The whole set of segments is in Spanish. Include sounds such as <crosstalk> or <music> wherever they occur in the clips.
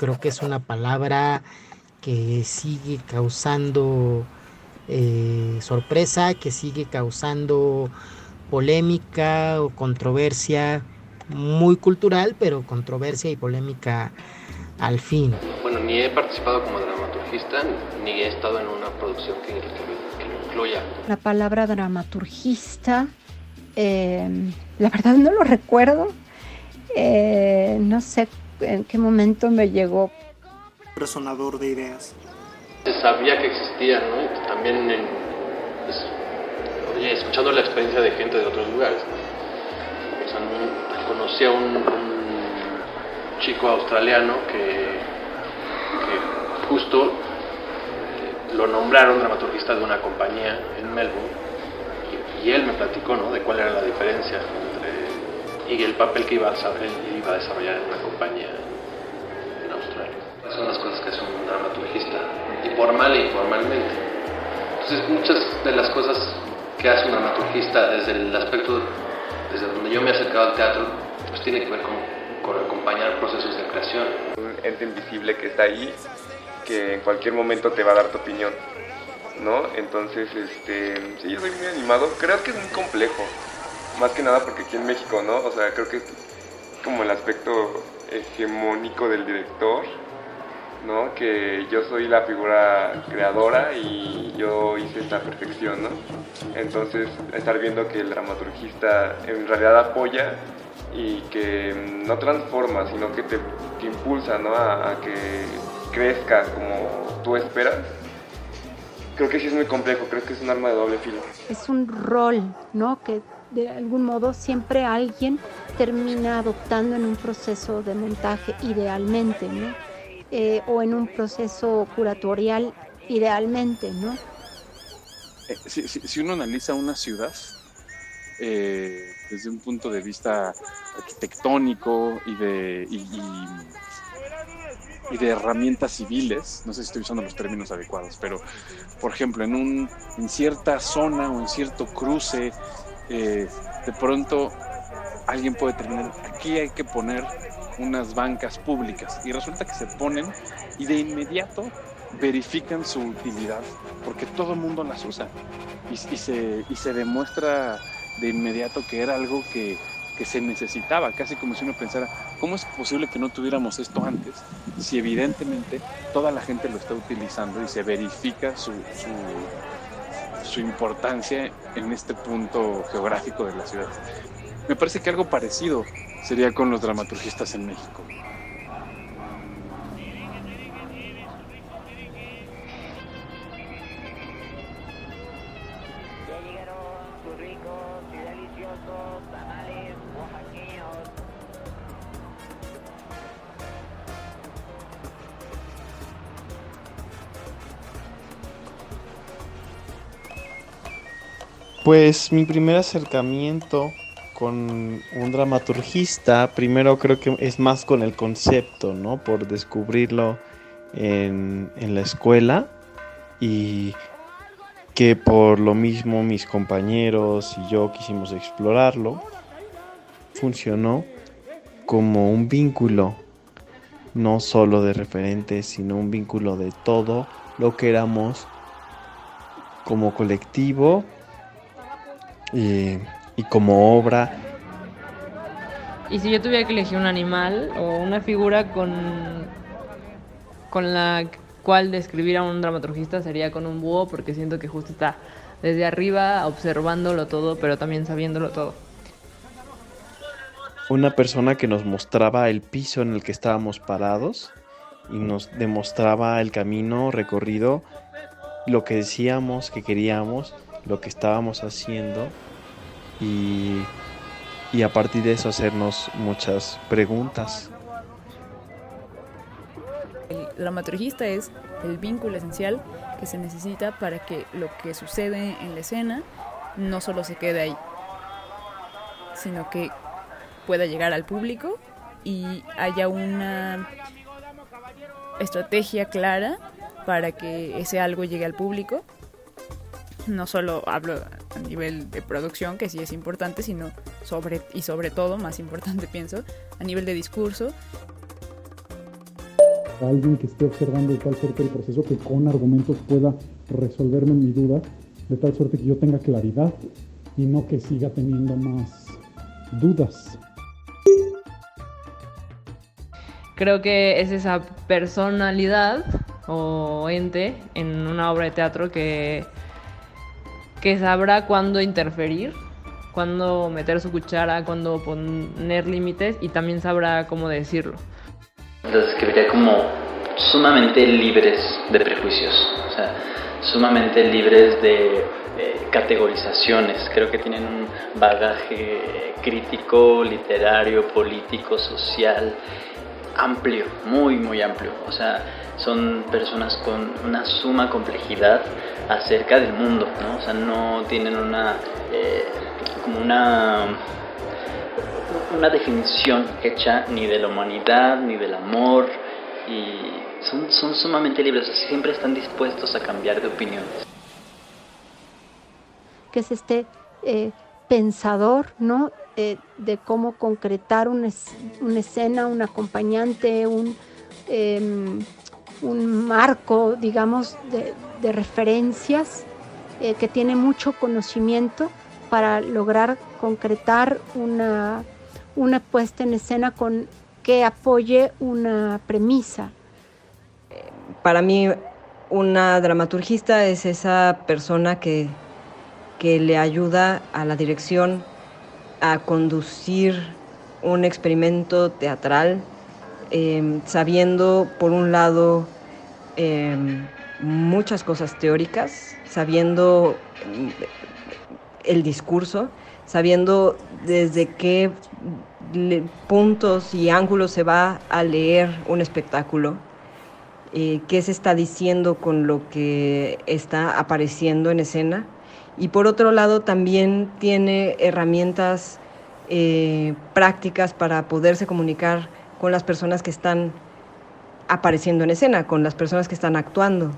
creo que es una palabra que sigue causando eh, sorpresa, que sigue causando polémica o controversia muy cultural, pero controversia y polémica al fin. Bueno, ni he participado como dramaturgista, ni he estado en una producción que, lo incluya. La palabra dramaturgista, eh, la verdad no lo recuerdo. Eh, no sé en qué momento me llegó. Resonador de ideas. Sabía que existía, ¿no? Y también pues, escuchando la experiencia de gente de otros lugares. O sea, conocí a un, chico australiano que, justo eh, lo nombraron dramaturgista de una compañía en Melbourne y, él me platicó ¿no? de cuál era la diferencia y el papel que iba a, iba a desarrollar en una compañía en Australia. Esas son las cosas que hace un dramaturgista, formal e informalmente. Entonces muchas de las cosas que hace un dramaturgista desde el aspecto, desde donde yo me he acercado al teatro, pues tiene que ver con, con acompañar procesos de creación. Un ente invisible que está ahí, que en cualquier momento te va a dar tu opinión. ¿no? Entonces, este, sí, yo soy muy animado. Creo que es muy complejo. Más que nada porque aquí en México, ¿no? O sea, creo que es como el aspecto hegemónico del director, ¿no? Que yo soy la figura creadora y yo hice esta perfección, ¿no? Entonces, estar viendo que el dramaturgista en realidad apoya y que no transforma, sino que te, impulsa, ¿no? A, a, que crezca como tú esperas. Creo que sí es muy complejo, creo que es un arma de doble filo. Es un rol, ¿no? Que de algún modo siempre alguien termina adoptando en un proceso de montaje idealmente, ¿no? Eh, o en un proceso curatorial idealmente, ¿no? Eh, si, uno analiza una ciudad eh, desde un punto de vista arquitectónico y de, y, de herramientas civiles, no sé si estoy usando los términos adecuados, pero por ejemplo, en, un, en cierta zona o en cierto cruce, de pronto alguien puede terminar, aquí hay que poner unas bancas públicas. Y resulta que se ponen y de inmediato verifican su utilidad porque todo el mundo las usa. Y, se, y se demuestra de inmediato que era algo que, que, se necesitaba, casi como si uno pensara, ¿cómo es posible que no tuviéramos esto antes si evidentemente toda la gente lo está utilizando y se verifica su, su, su importancia en este punto geográfico de la ciudad? Me parece que algo parecido sería con los dramaturgistas en México. Pues mi primer acercamiento con un dramaturgista, primero creo que es más con el concepto, ¿no? Por descubrirlo en, en la escuela y que por lo mismo mis compañeros y yo quisimos explorarlo, funcionó como un vínculo, no solo de referentes, sino un vínculo de todo lo que éramos como colectivo. Y y como obra. Y si yo tuviera que elegir un animal o una figura con, con la cual describir a un dramaturgista sería con un búho porque siento que justo está desde arriba observándolo todo pero también sabiéndolo todo. Una persona que nos mostraba el piso en el que estábamos parados y nos demostraba el camino recorrido, lo que decíamos que queríamos, lo que estábamos haciendo y, y a partir de eso hacernos muchas preguntas. El dramaturgista es el vínculo esencial que se necesita para que lo que sucede en la escena no solo se quede ahí, sino que pueda llegar al público y haya una estrategia clara para que ese algo llegue al público. No solo hablo a nivel de producción, que sí es importante, sino sobre, y sobre todo, más importante <laughs> pienso, a nivel de discurso. alguien que esté observando de tal suerte el proceso que con argumentos pueda resolverme mi duda, de tal suerte que yo tenga claridad y no que siga teniendo más dudas. Creo que es esa personalidad o ente en una obra de teatro que, que sabrá cuándo interferir, cuándo meter su cuchara, cuándo poner límites y también sabrá cómo decirlo. Los describiría como sumamente libres de prejuicios, o sea, sumamente libres de eh, categorizaciones. Creo que tienen un bagaje crítico, literario, político, social amplio, muy, muy amplio. O sea, son personas con una suma complejidad acerca del mundo, ¿no? O sea, no tienen una, eh, como una, una definición hecha ni de la humanidad, ni del amor, y son, son sumamente libres, o siempre están dispuestos a cambiar de opiniones. Que es este eh, pensador, ¿no? Eh, de cómo concretar una, escena, un acompañante, un, em, un marco, digamos, de, referencias, eh, que tiene mucho conocimiento para lograr concretar una, una puesta en escena con que apoye una premisa. Para mí, una dramaturgista es esa persona que que le ayuda a la dirección a conducir un experimento teatral, em, sabiendo, por un lado, em, muchas cosas teóricas, sabiendo mm, el discurso, sabiendo desde qué puntos y ángulos se va a leer un espectáculo, eh, qué se está diciendo con lo que está apareciendo en escena. Y por otro lado también tiene herramientas eh, prácticas para poderse comunicar con las personas que están apareciendo en escena, con las personas que están actuando.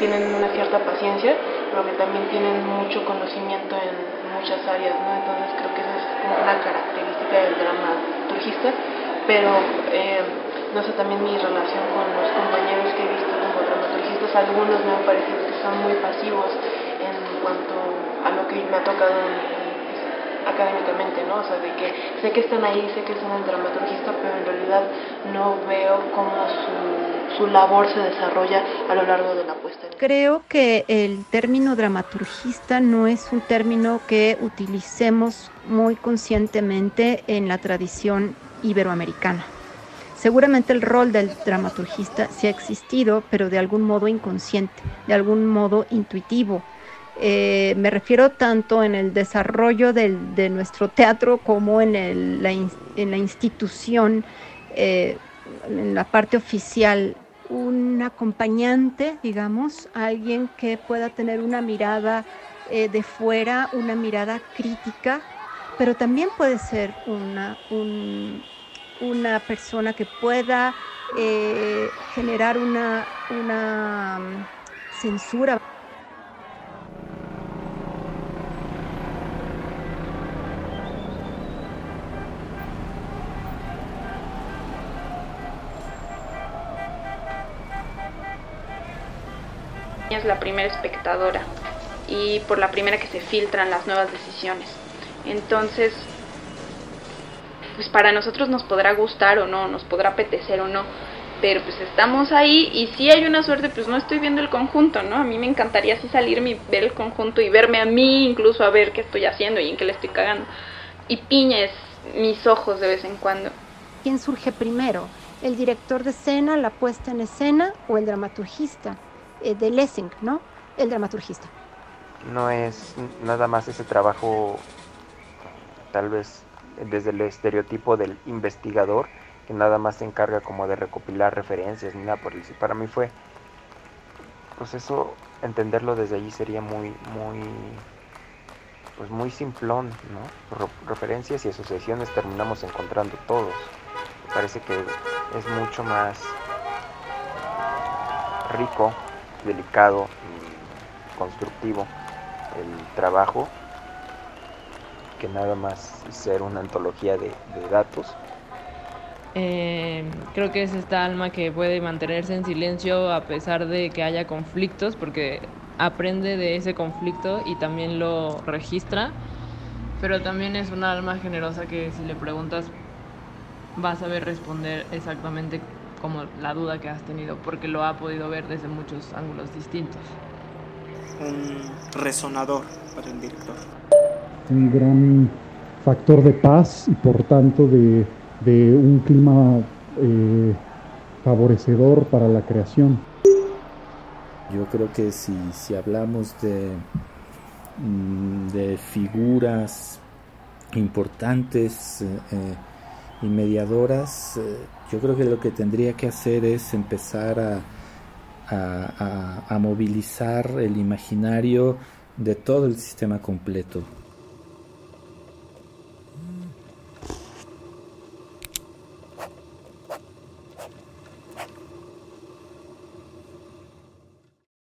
tienen una cierta paciencia, pero que también tienen mucho conocimiento en muchas áreas, ¿no? Entonces creo que esa es como una característica del dramaturgista, pero eh, no sé, también mi relación con los compañeros que he visto como dramaturgistas, algunos me han parecido que son muy pasivos en cuanto a lo que me ha tocado académicamente, ¿no? O sea, de que sé que están ahí, sé que son el dramaturgista, pero en realidad no veo cómo su, su labor se desarrolla a lo largo de la puesta. Creo que el término dramaturgista no es un término que utilicemos muy conscientemente en la tradición iberoamericana. Seguramente el rol del dramaturgista sí ha existido, pero de algún modo inconsciente, de algún modo intuitivo. Eh, me refiero tanto en el desarrollo de nuestro teatro como en, la, institución, eh, en la parte oficial. Un acompañante, digamos, alguien que pueda tener una mirada eh, de fuera, una mirada crítica, pero también puede ser una, un, una persona que pueda generar una, una mm, censura. Es la primera espectadora y por la primera que se filtran las nuevas decisiones. Entonces, pues para nosotros nos podrá gustar o no, nos podrá apetecer o no, pero pues estamos ahí y si hay una suerte, pues no estoy viendo el conjunto, ¿no? A mí me encantaría así salirme y ver el conjunto y verme a mí incluso a ver qué estoy haciendo y en qué le estoy cagando. Y piñes mis ojos de vez en cuando. ¿Quién surge primero? ¿El director de escena, la puesta en escena o el dramaturgista? Eh, de Lessing, ¿no? El dramaturgista. No es nada más ese trabajo tal vez desde el estereotipo del investigador que nada más se encarga como de recopilar referencias ni nada por el Para mí fue, pues eso, entenderlo desde allí sería muy, muy, pues muy simplón, ¿no? referencias y asociaciones terminamos encontrando todos. Me parece que es mucho más rico, delicado y constructivo el trabajo que nada más ser una antología de, datos. Eh, creo que es esta alma que puede mantenerse en silencio a pesar de que haya conflictos, porque aprende de ese conflicto y también lo registra, pero también es una alma generosa que si le preguntas va a saber responder exactamente como la duda que has tenido, porque lo ha podido ver desde muchos ángulos distintos. Un resonador para el director. Un gran factor de paz y por tanto de, de un clima eh, favorecedor para la creación. Yo creo que si, si hablamos de, mm, de figuras importantes eh, eh, y mediadoras, eh, yo creo que lo que tendría que hacer es empezar a, a, movilizar el imaginario de todo el sistema completo,